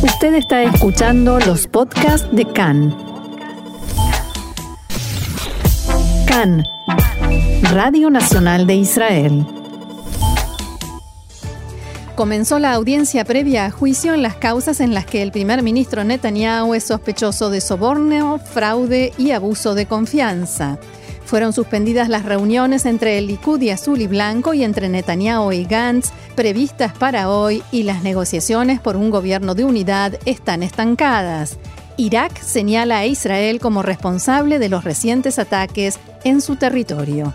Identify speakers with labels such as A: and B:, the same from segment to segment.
A: Usted está escuchando los podcasts de CAN. CAN, Radio Nacional de Israel. Comenzó la audiencia previa a juicio en las causas en las que el primer ministro Netanyahu es sospechoso de soborno, fraude y abuso de confianza. Fueron suspendidas las reuniones entre el Likud y Azul y Blanco y entre Netanyahu y Gantz previstas para hoy y las negociaciones por un gobierno de unidad están estancadas. Irak señala a Israel como responsable de los recientes ataques en su territorio.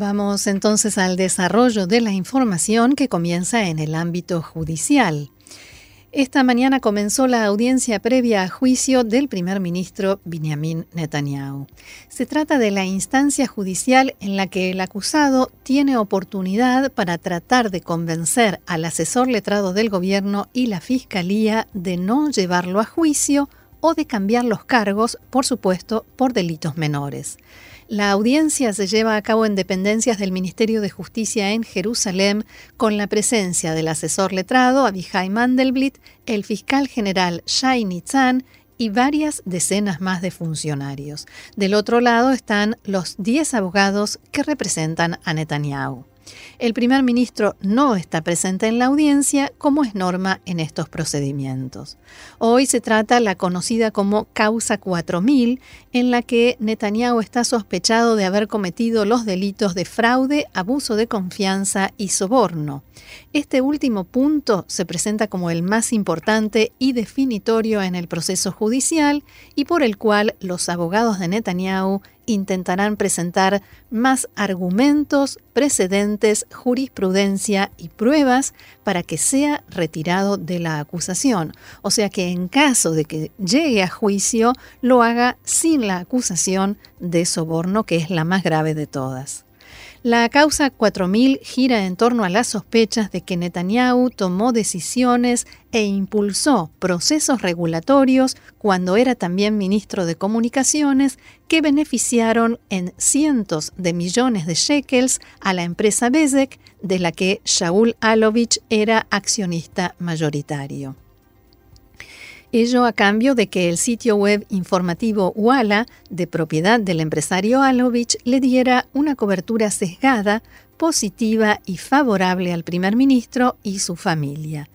A: Vamos entonces al desarrollo de la información que comienza en el ámbito judicial. Esta mañana comenzó la audiencia previa a juicio del primer ministro Benjamin Netanyahu. Se trata de la instancia judicial en la que el acusado tiene oportunidad para tratar de convencer al asesor letrado del gobierno y la fiscalía de no llevarlo a juicio o de cambiar los cargos, por supuesto, por delitos menores. La audiencia se lleva a cabo en dependencias del Ministerio de Justicia en Jerusalén con la presencia del asesor letrado Abihai Mandelblit, el fiscal general Shai Nitzan y varias decenas más de funcionarios. Del otro lado están los 10 abogados que representan a Netanyahu. El primer ministro no está presente en la audiencia, como es norma en estos procedimientos. Hoy se trata la conocida como Causa 4000, en la que Netanyahu está sospechado de haber cometido los delitos de fraude, abuso de confianza y soborno. Este último punto se presenta como el más importante y definitorio en el proceso judicial y por el cual los abogados de Netanyahu intentarán presentar más argumentos, precedentes, jurisprudencia y pruebas para que sea retirado de la acusación. O sea que en caso de que llegue a juicio, lo haga sin la acusación de soborno, que es la más grave de todas. La causa 4000 gira en torno a las sospechas de que Netanyahu tomó decisiones e impulsó procesos regulatorios cuando era también ministro de Comunicaciones que beneficiaron en cientos de millones de shekels a la empresa Bezek, de la que Shaul Alovich era accionista mayoritario. Ello a cambio de que el sitio web informativo Walla, de propiedad del empresario Alovich, le diera una cobertura sesgada, positiva y favorable al primer ministro y su familia.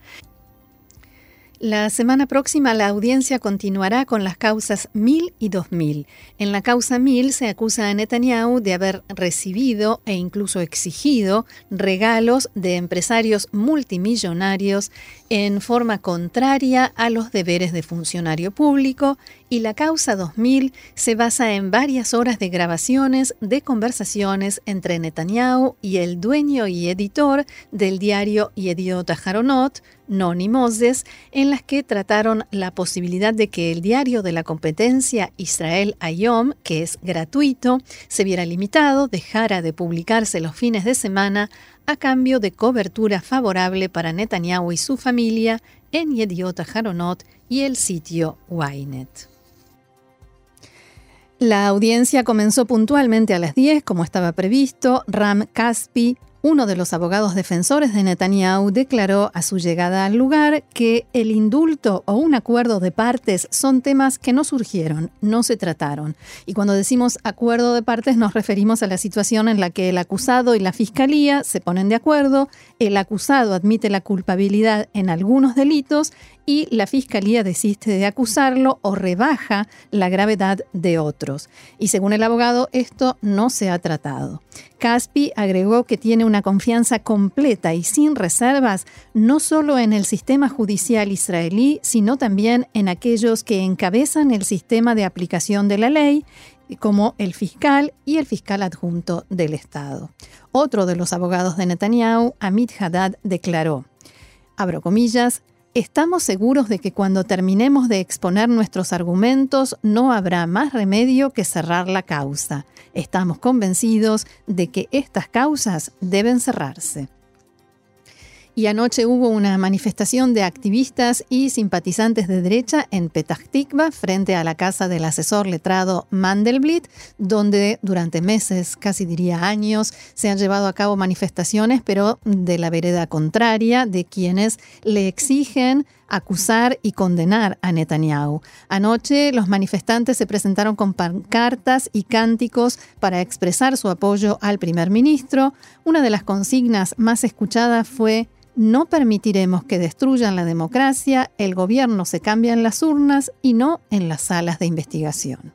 A: La semana próxima la audiencia continuará con las causas 1000 y 2000. En la causa 1000 se acusa a Netanyahu de haber recibido e incluso exigido regalos de empresarios multimillonarios en forma contraria a los deberes de funcionario público y la causa 2000 se basa en varias horas de grabaciones de conversaciones entre Netanyahu y el dueño y editor del diario Yediot Aharonot, Noni Moses, en las que trataron la posibilidad de que el diario de la competencia Israel Ayom, que es gratuito, se viera limitado, dejara de publicarse los fines de semana a cambio de cobertura favorable para Netanyahu y su familia en Yediot Aharonot y el sitio Ynet. La audiencia comenzó puntualmente a las 10, como estaba previsto. Ram Caspi, uno de los abogados defensores de Netanyahu declaró a su llegada al lugar que el indulto o un acuerdo de partes son temas que no surgieron, no se trataron. Y cuando decimos acuerdo de partes nos referimos a la situación en la que el acusado y la fiscalía se ponen de acuerdo, el acusado admite la culpabilidad en algunos delitos y la fiscalía desiste de acusarlo o rebaja la gravedad de otros. Y según el abogado, esto no se ha tratado. Caspi agregó que tiene una confianza completa y sin reservas no solo en el sistema judicial israelí, sino también en aquellos que encabezan el sistema de aplicación de la ley como el fiscal y el fiscal adjunto del Estado. Otro de los abogados de Netanyahu, Amit Haddad, declaró, abro comillas, Estamos seguros de que cuando terminemos de exponer nuestros argumentos no habrá más remedio que cerrar la causa. Estamos convencidos de que estas causas deben cerrarse. Y anoche hubo una manifestación de activistas y simpatizantes de derecha en Petah Tikva frente a la casa del asesor letrado Mandelblit, donde durante meses, casi diría años, se han llevado a cabo manifestaciones, pero de la vereda contraria, de quienes le exigen acusar y condenar a Netanyahu. Anoche los manifestantes se presentaron con pancartas y cánticos para expresar su apoyo al primer ministro. Una de las consignas más escuchadas fue no permitiremos que destruyan la democracia, el gobierno se cambia en las urnas y no en las salas de investigación.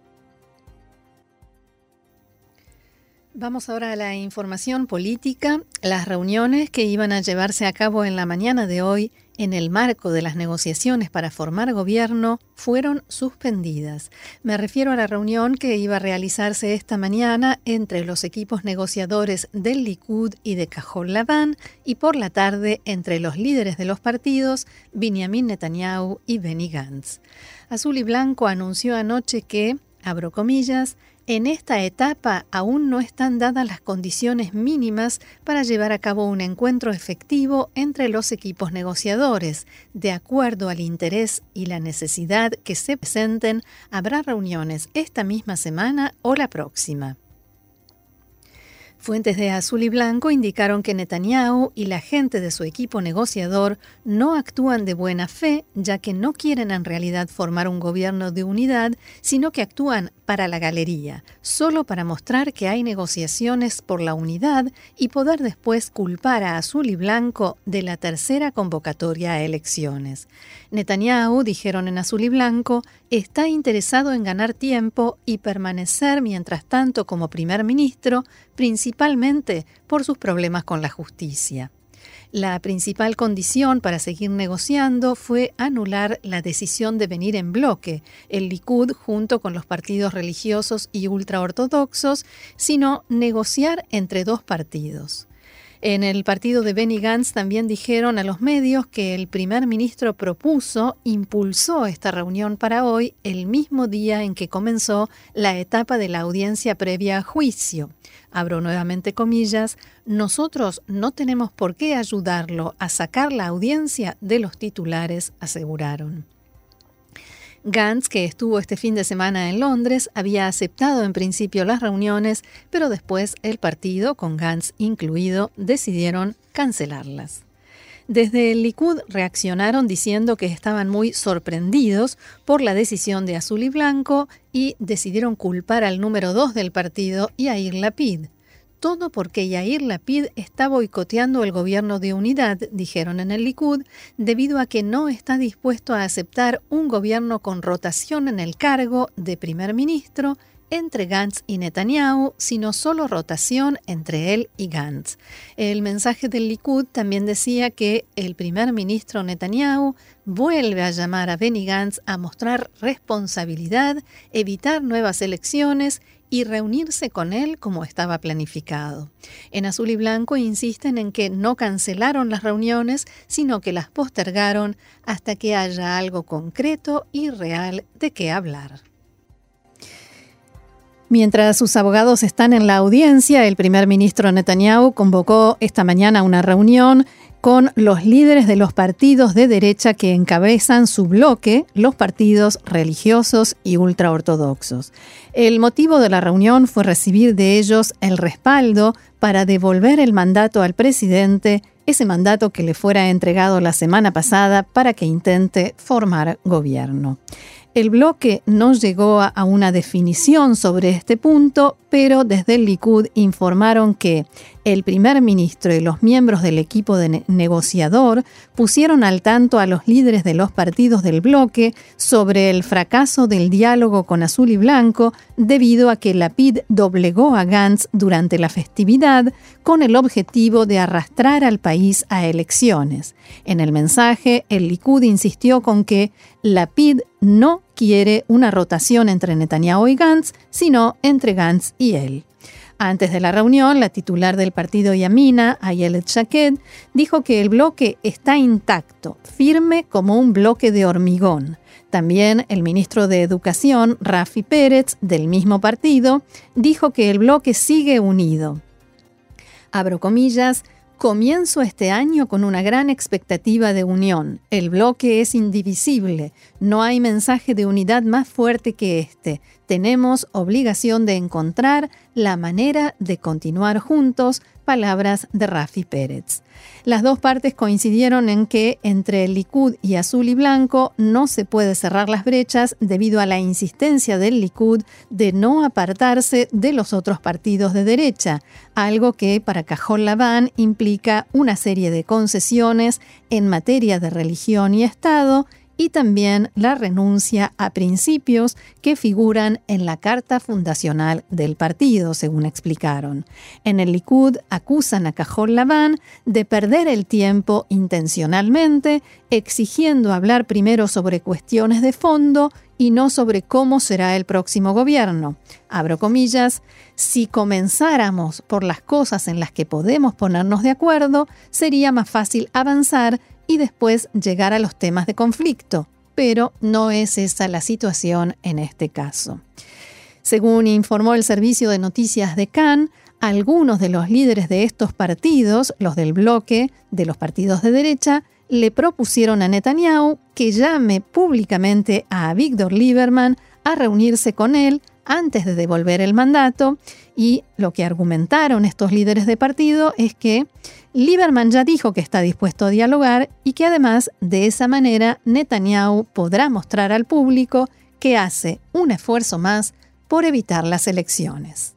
A: Vamos ahora a la información política. Las reuniones que iban a llevarse a cabo en la mañana de hoy en el marco de las negociaciones para formar gobierno fueron suspendidas. Me refiero a la reunión que iba a realizarse esta mañana entre los equipos negociadores del Likud y de Cajol Laván y por la tarde entre los líderes de los partidos Benjamin Netanyahu y Benny Gantz. Azul y Blanco anunció anoche que, abro comillas, en esta etapa aún no están dadas las condiciones mínimas para llevar a cabo un encuentro efectivo entre los equipos negociadores. De acuerdo al interés y la necesidad que se presenten, habrá reuniones esta misma semana o la próxima. Fuentes de Azul y Blanco indicaron que Netanyahu y la gente de su equipo negociador no actúan de buena fe, ya que no quieren en realidad formar un gobierno de unidad, sino que actúan para la galería, solo para mostrar que hay negociaciones por la unidad y poder después culpar a Azul y Blanco de la tercera convocatoria a elecciones. Netanyahu, dijeron en Azul y Blanco, está interesado en ganar tiempo y permanecer mientras tanto como primer ministro, principalmente por sus problemas con la justicia. La principal condición para seguir negociando fue anular la decisión de venir en bloque, el Likud junto con los partidos religiosos y ultraortodoxos, sino negociar entre dos partidos. En el partido de Benny Gantz también dijeron a los medios que el primer ministro propuso, impulsó esta reunión para hoy, el mismo día en que comenzó la etapa de la audiencia previa a juicio. Abro nuevamente comillas, nosotros no tenemos por qué ayudarlo a sacar la audiencia de los titulares, aseguraron. Gantz, que estuvo este fin de semana en Londres, había aceptado en principio las reuniones, pero después el partido, con Gantz incluido, decidieron cancelarlas. Desde el Likud reaccionaron diciendo que estaban muy sorprendidos por la decisión de Azul y Blanco y decidieron culpar al número dos del partido, Yair Lapid. Todo porque Yair Lapid está boicoteando el gobierno de unidad, dijeron en el Likud, debido a que no está dispuesto a aceptar un gobierno con rotación en el cargo de primer ministro entre Gantz y Netanyahu, sino solo rotación entre él y Gantz. El mensaje del Likud también decía que el primer ministro Netanyahu vuelve a llamar a Benny Gantz a mostrar responsabilidad, evitar nuevas elecciones y reunirse con él como estaba planificado. En azul y blanco insisten en que no cancelaron las reuniones, sino que las postergaron hasta que haya algo concreto y real de qué hablar. Mientras sus abogados están en la audiencia, el primer ministro Netanyahu convocó esta mañana una reunión con los líderes de los partidos de derecha que encabezan su bloque, los partidos religiosos y ultraortodoxos. El motivo de la reunión fue recibir de ellos el respaldo para devolver el mandato al presidente, ese mandato que le fuera entregado la semana pasada para que intente formar gobierno. El bloque no llegó a una definición sobre este punto, pero desde el Likud informaron que el primer ministro y los miembros del equipo de negociador pusieron al tanto a los líderes de los partidos del bloque sobre el fracaso del diálogo con Azul y Blanco debido a que la PID doblegó a Gantz durante la festividad con el objetivo de arrastrar al país a elecciones. En el mensaje, el Likud insistió con que la PID no quiere una rotación entre Netanyahu y Gantz, sino entre Gantz y él. Antes de la reunión, la titular del partido Yamina, Ayelet Shaked, dijo que el bloque está intacto, firme como un bloque de hormigón. También el ministro de Educación, Rafi Pérez, del mismo partido, dijo que el bloque sigue unido. Abro comillas, Comienzo este año con una gran expectativa de unión. El bloque es indivisible. No hay mensaje de unidad más fuerte que este. Tenemos obligación de encontrar la manera de continuar juntos, palabras de Rafi Pérez. Las dos partes coincidieron en que entre el Likud y Azul y Blanco no se puede cerrar las brechas debido a la insistencia del Likud de no apartarse de los otros partidos de derecha, algo que para Cajón Labán implica una serie de concesiones en materia de religión y Estado y también la renuncia a principios que figuran en la carta fundacional del partido, según explicaron. En el Likud acusan a Cajol Laván de perder el tiempo intencionalmente, exigiendo hablar primero sobre cuestiones de fondo y no sobre cómo será el próximo gobierno. Abro comillas, si comenzáramos por las cosas en las que podemos ponernos de acuerdo, sería más fácil avanzar y después llegar a los temas de conflicto, pero no es esa la situación en este caso. Según informó el servicio de noticias de Cannes, algunos de los líderes de estos partidos, los del bloque de los partidos de derecha, le propusieron a Netanyahu que llame públicamente a Víctor Lieberman a reunirse con él antes de devolver el mandato y lo que argumentaron estos líderes de partido es que Lieberman ya dijo que está dispuesto a dialogar y que además de esa manera Netanyahu podrá mostrar al público que hace un esfuerzo más por evitar las elecciones.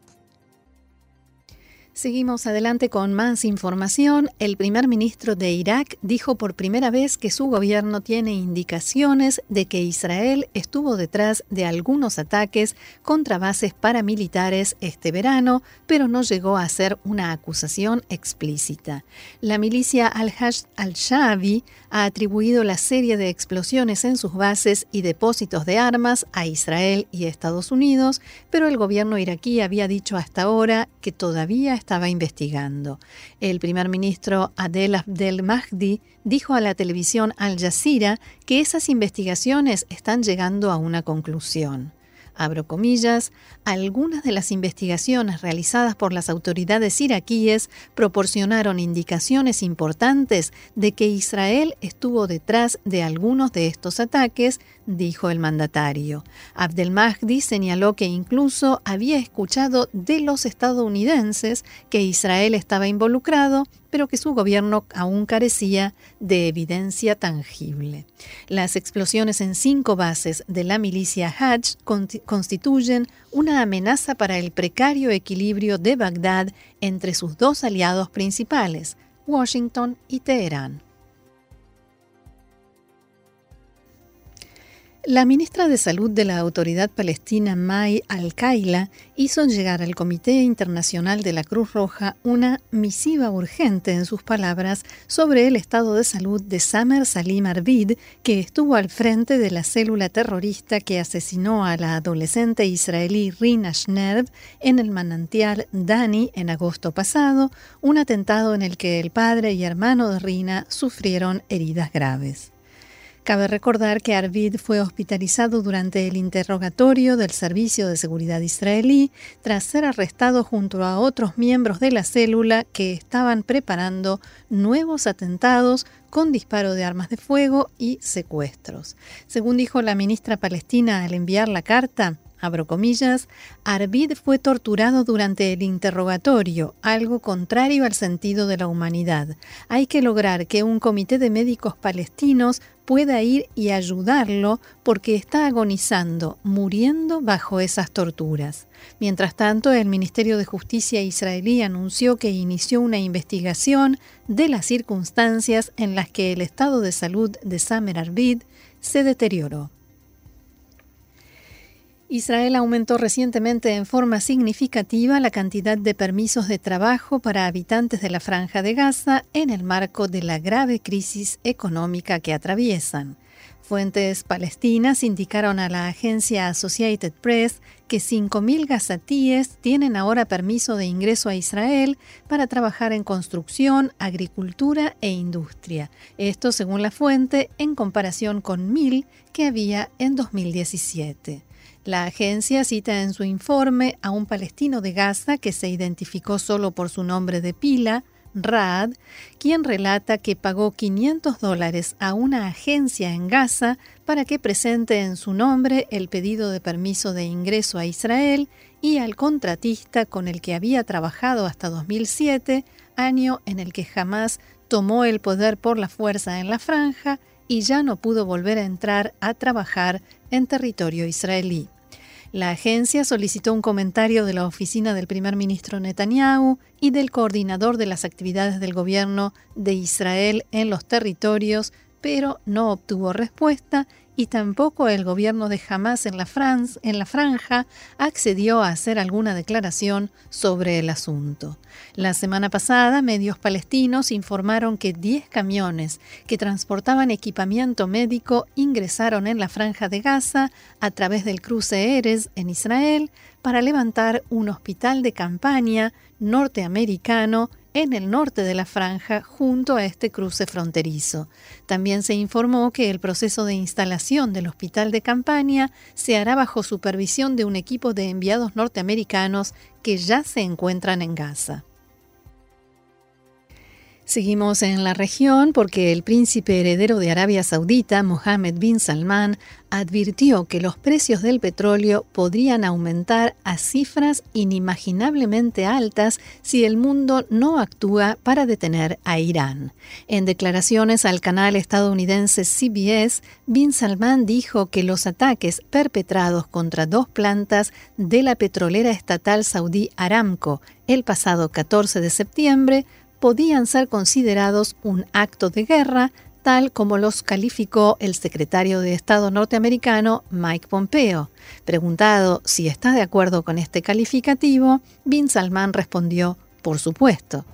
A: Seguimos adelante con más información. El primer ministro de Irak dijo por primera vez que su gobierno tiene indicaciones de que Israel estuvo detrás de algunos ataques contra bases paramilitares este verano, pero no llegó a hacer una acusación explícita. La milicia al-Hajj al-Shabi ha atribuido la serie de explosiones en sus bases y depósitos de armas a Israel y Estados Unidos, pero el gobierno iraquí había dicho hasta ahora que todavía estaba investigando. El primer ministro Adel Abdel Mahdi dijo a la televisión Al Jazeera que esas investigaciones están llegando a una conclusión abro comillas, algunas de las investigaciones realizadas por las autoridades iraquíes proporcionaron indicaciones importantes de que Israel estuvo detrás de algunos de estos ataques, dijo el mandatario. Abdel Mahdi señaló que incluso había escuchado de los estadounidenses que Israel estaba involucrado pero que su gobierno aún carecía de evidencia tangible. Las explosiones en cinco bases de la milicia Hajj constituyen una amenaza para el precario equilibrio de Bagdad entre sus dos aliados principales, Washington y Teherán. La ministra de Salud de la Autoridad Palestina, May Al-Kaila, hizo llegar al Comité Internacional de la Cruz Roja una misiva urgente, en sus palabras, sobre el estado de salud de Samer Salim Arvid, que estuvo al frente de la célula terrorista que asesinó a la adolescente israelí Rina Shnerv en el manantial Dani en agosto pasado, un atentado en el que el padre y hermano de Rina sufrieron heridas graves. Cabe recordar que Arvid fue hospitalizado durante el interrogatorio del Servicio de Seguridad israelí tras ser arrestado junto a otros miembros de la célula que estaban preparando nuevos atentados con disparo de armas de fuego y secuestros. Según dijo la ministra palestina al enviar la carta, abro comillas, Arvid fue torturado durante el interrogatorio, algo contrario al sentido de la humanidad. Hay que lograr que un comité de médicos palestinos pueda ir y ayudarlo porque está agonizando, muriendo bajo esas torturas. Mientras tanto, el Ministerio de Justicia israelí anunció que inició una investigación de las circunstancias en las que el estado de salud de Samer Arvid se deterioró. Israel aumentó recientemente en forma significativa la cantidad de permisos de trabajo para habitantes de la franja de Gaza en el marco de la grave crisis económica que atraviesan. Fuentes palestinas indicaron a la agencia Associated Press que 5.000 gazatíes tienen ahora permiso de ingreso a Israel para trabajar en construcción, agricultura e industria. Esto según la fuente en comparación con 1.000 que había en 2017. La agencia cita en su informe a un palestino de Gaza que se identificó solo por su nombre de pila, Raad, quien relata que pagó 500 dólares a una agencia en Gaza para que presente en su nombre el pedido de permiso de ingreso a Israel y al contratista con el que había trabajado hasta 2007, año en el que jamás tomó el poder por la fuerza en la franja y ya no pudo volver a entrar a trabajar en territorio israelí. La agencia solicitó un comentario de la oficina del primer ministro Netanyahu y del coordinador de las actividades del gobierno de Israel en los territorios, pero no obtuvo respuesta y tampoco el gobierno de Hamas en la, en la franja accedió a hacer alguna declaración sobre el asunto. La semana pasada, medios palestinos informaron que 10 camiones que transportaban equipamiento médico ingresaron en la franja de Gaza a través del cruce Eres en Israel para levantar un hospital de campaña norteamericano en el norte de la franja junto a este cruce fronterizo. También se informó que el proceso de instalación del hospital de campaña se hará bajo supervisión de un equipo de enviados norteamericanos que ya se encuentran en Gaza. Seguimos en la región porque el príncipe heredero de Arabia Saudita, Mohammed bin Salman, advirtió que los precios del petróleo podrían aumentar a cifras inimaginablemente altas si el mundo no actúa para detener a Irán. En declaraciones al canal estadounidense CBS, bin Salman dijo que los ataques perpetrados contra dos plantas de la petrolera estatal saudí Aramco el pasado 14 de septiembre podían ser considerados un acto de guerra, tal como los calificó el secretario de Estado norteamericano Mike Pompeo. Preguntado si está de acuerdo con este calificativo, Bin Salman respondió, por supuesto.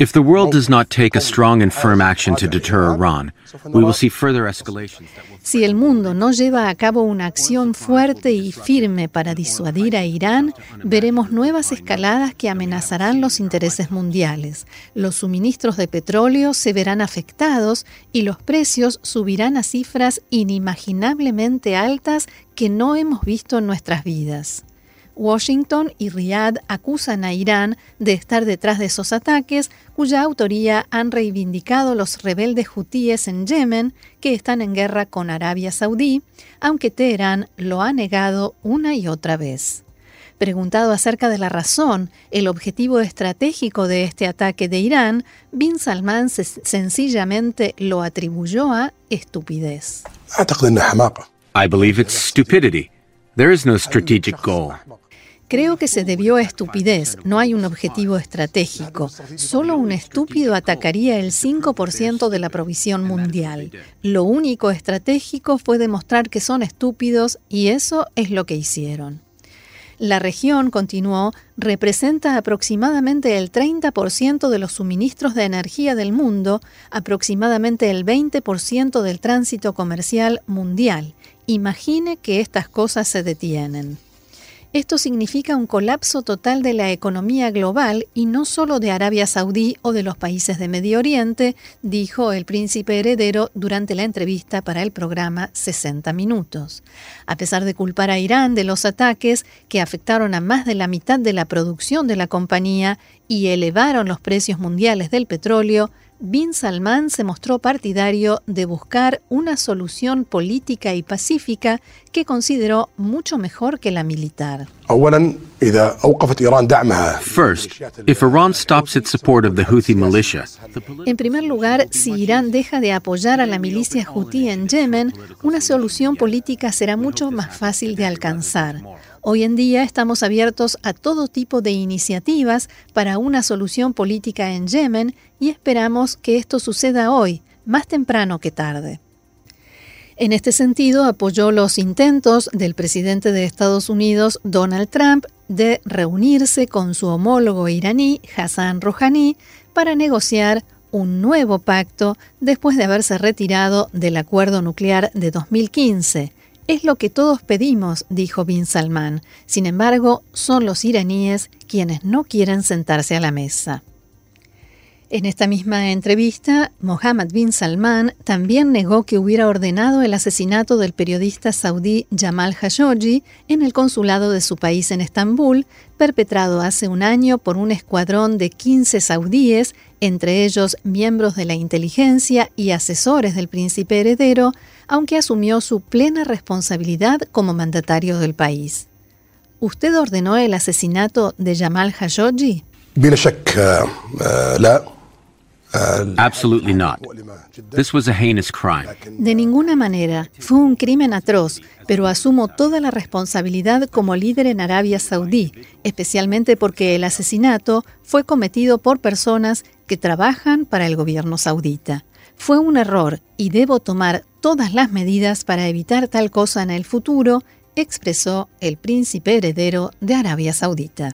B: If the world does not take a strong and firm action to deter Iran, we will see further escalations.
A: Si el mundo no lleva a cabo una acción fuerte y firme para disuadir a Irán, veremos nuevas escaladas que amenazarán los intereses mundiales. Los suministros de petróleo se verán afectados y los precios subirán a cifras inimaginablemente altas que no hemos visto en nuestras vidas. Washington y Riyadh acusan a Irán de estar detrás de esos ataques, cuya autoría han reivindicado los rebeldes hutíes en Yemen, que están en guerra con Arabia Saudí, aunque Teherán lo ha negado una y otra vez. Preguntado acerca de la razón, el objetivo estratégico de este ataque de Irán, Bin Salman sencillamente lo atribuyó a estupidez.
B: I believe it's stupidity. There is no strategic goal.
A: Creo que se debió a estupidez, no hay un objetivo estratégico. Solo un estúpido atacaría el 5% de la provisión mundial. Lo único estratégico fue demostrar que son estúpidos y eso es lo que hicieron. La región, continuó, representa aproximadamente el 30% de los suministros de energía del mundo, aproximadamente el 20% del tránsito comercial mundial. Imagine que estas cosas se detienen. Esto significa un colapso total de la economía global y no solo de Arabia Saudí o de los países de Medio Oriente, dijo el príncipe heredero durante la entrevista para el programa 60 Minutos. A pesar de culpar a Irán de los ataques que afectaron a más de la mitad de la producción de la compañía y elevaron los precios mundiales del petróleo, Bin Salman se mostró partidario de buscar una solución política y pacífica que consideró mucho mejor que la militar. En primer lugar, si Irán deja de apoyar a la milicia hutí en Yemen, una solución política será mucho más fácil de alcanzar. Hoy en día estamos abiertos a todo tipo de iniciativas para una solución política en Yemen y esperamos que esto suceda hoy, más temprano que tarde. En este sentido, apoyó los intentos del presidente de Estados Unidos, Donald Trump, de reunirse con su homólogo iraní, Hassan Rouhani, para negociar un nuevo pacto después de haberse retirado del acuerdo nuclear de 2015. Es lo que todos pedimos, dijo Bin Salman. Sin embargo, son los iraníes quienes no quieren sentarse a la mesa. En esta misma entrevista, Mohammed bin Salman también negó que hubiera ordenado el asesinato del periodista saudí Jamal Khashoggi en el consulado de su país en Estambul, perpetrado hace un año por un escuadrón de 15 saudíes, entre ellos miembros de la inteligencia y asesores del príncipe heredero, aunque asumió su plena responsabilidad como mandatario del país. ¿Usted ordenó el asesinato de Jamal Khashoggi?
B: Absolutely not. This was a heinous crime.
A: De ninguna manera. Fue un crimen atroz, pero asumo toda la responsabilidad como líder en Arabia Saudí, especialmente porque el asesinato fue cometido por personas que trabajan para el gobierno saudita. Fue un error y debo tomar todas las medidas para evitar tal cosa en el futuro, expresó el príncipe heredero de Arabia Saudita.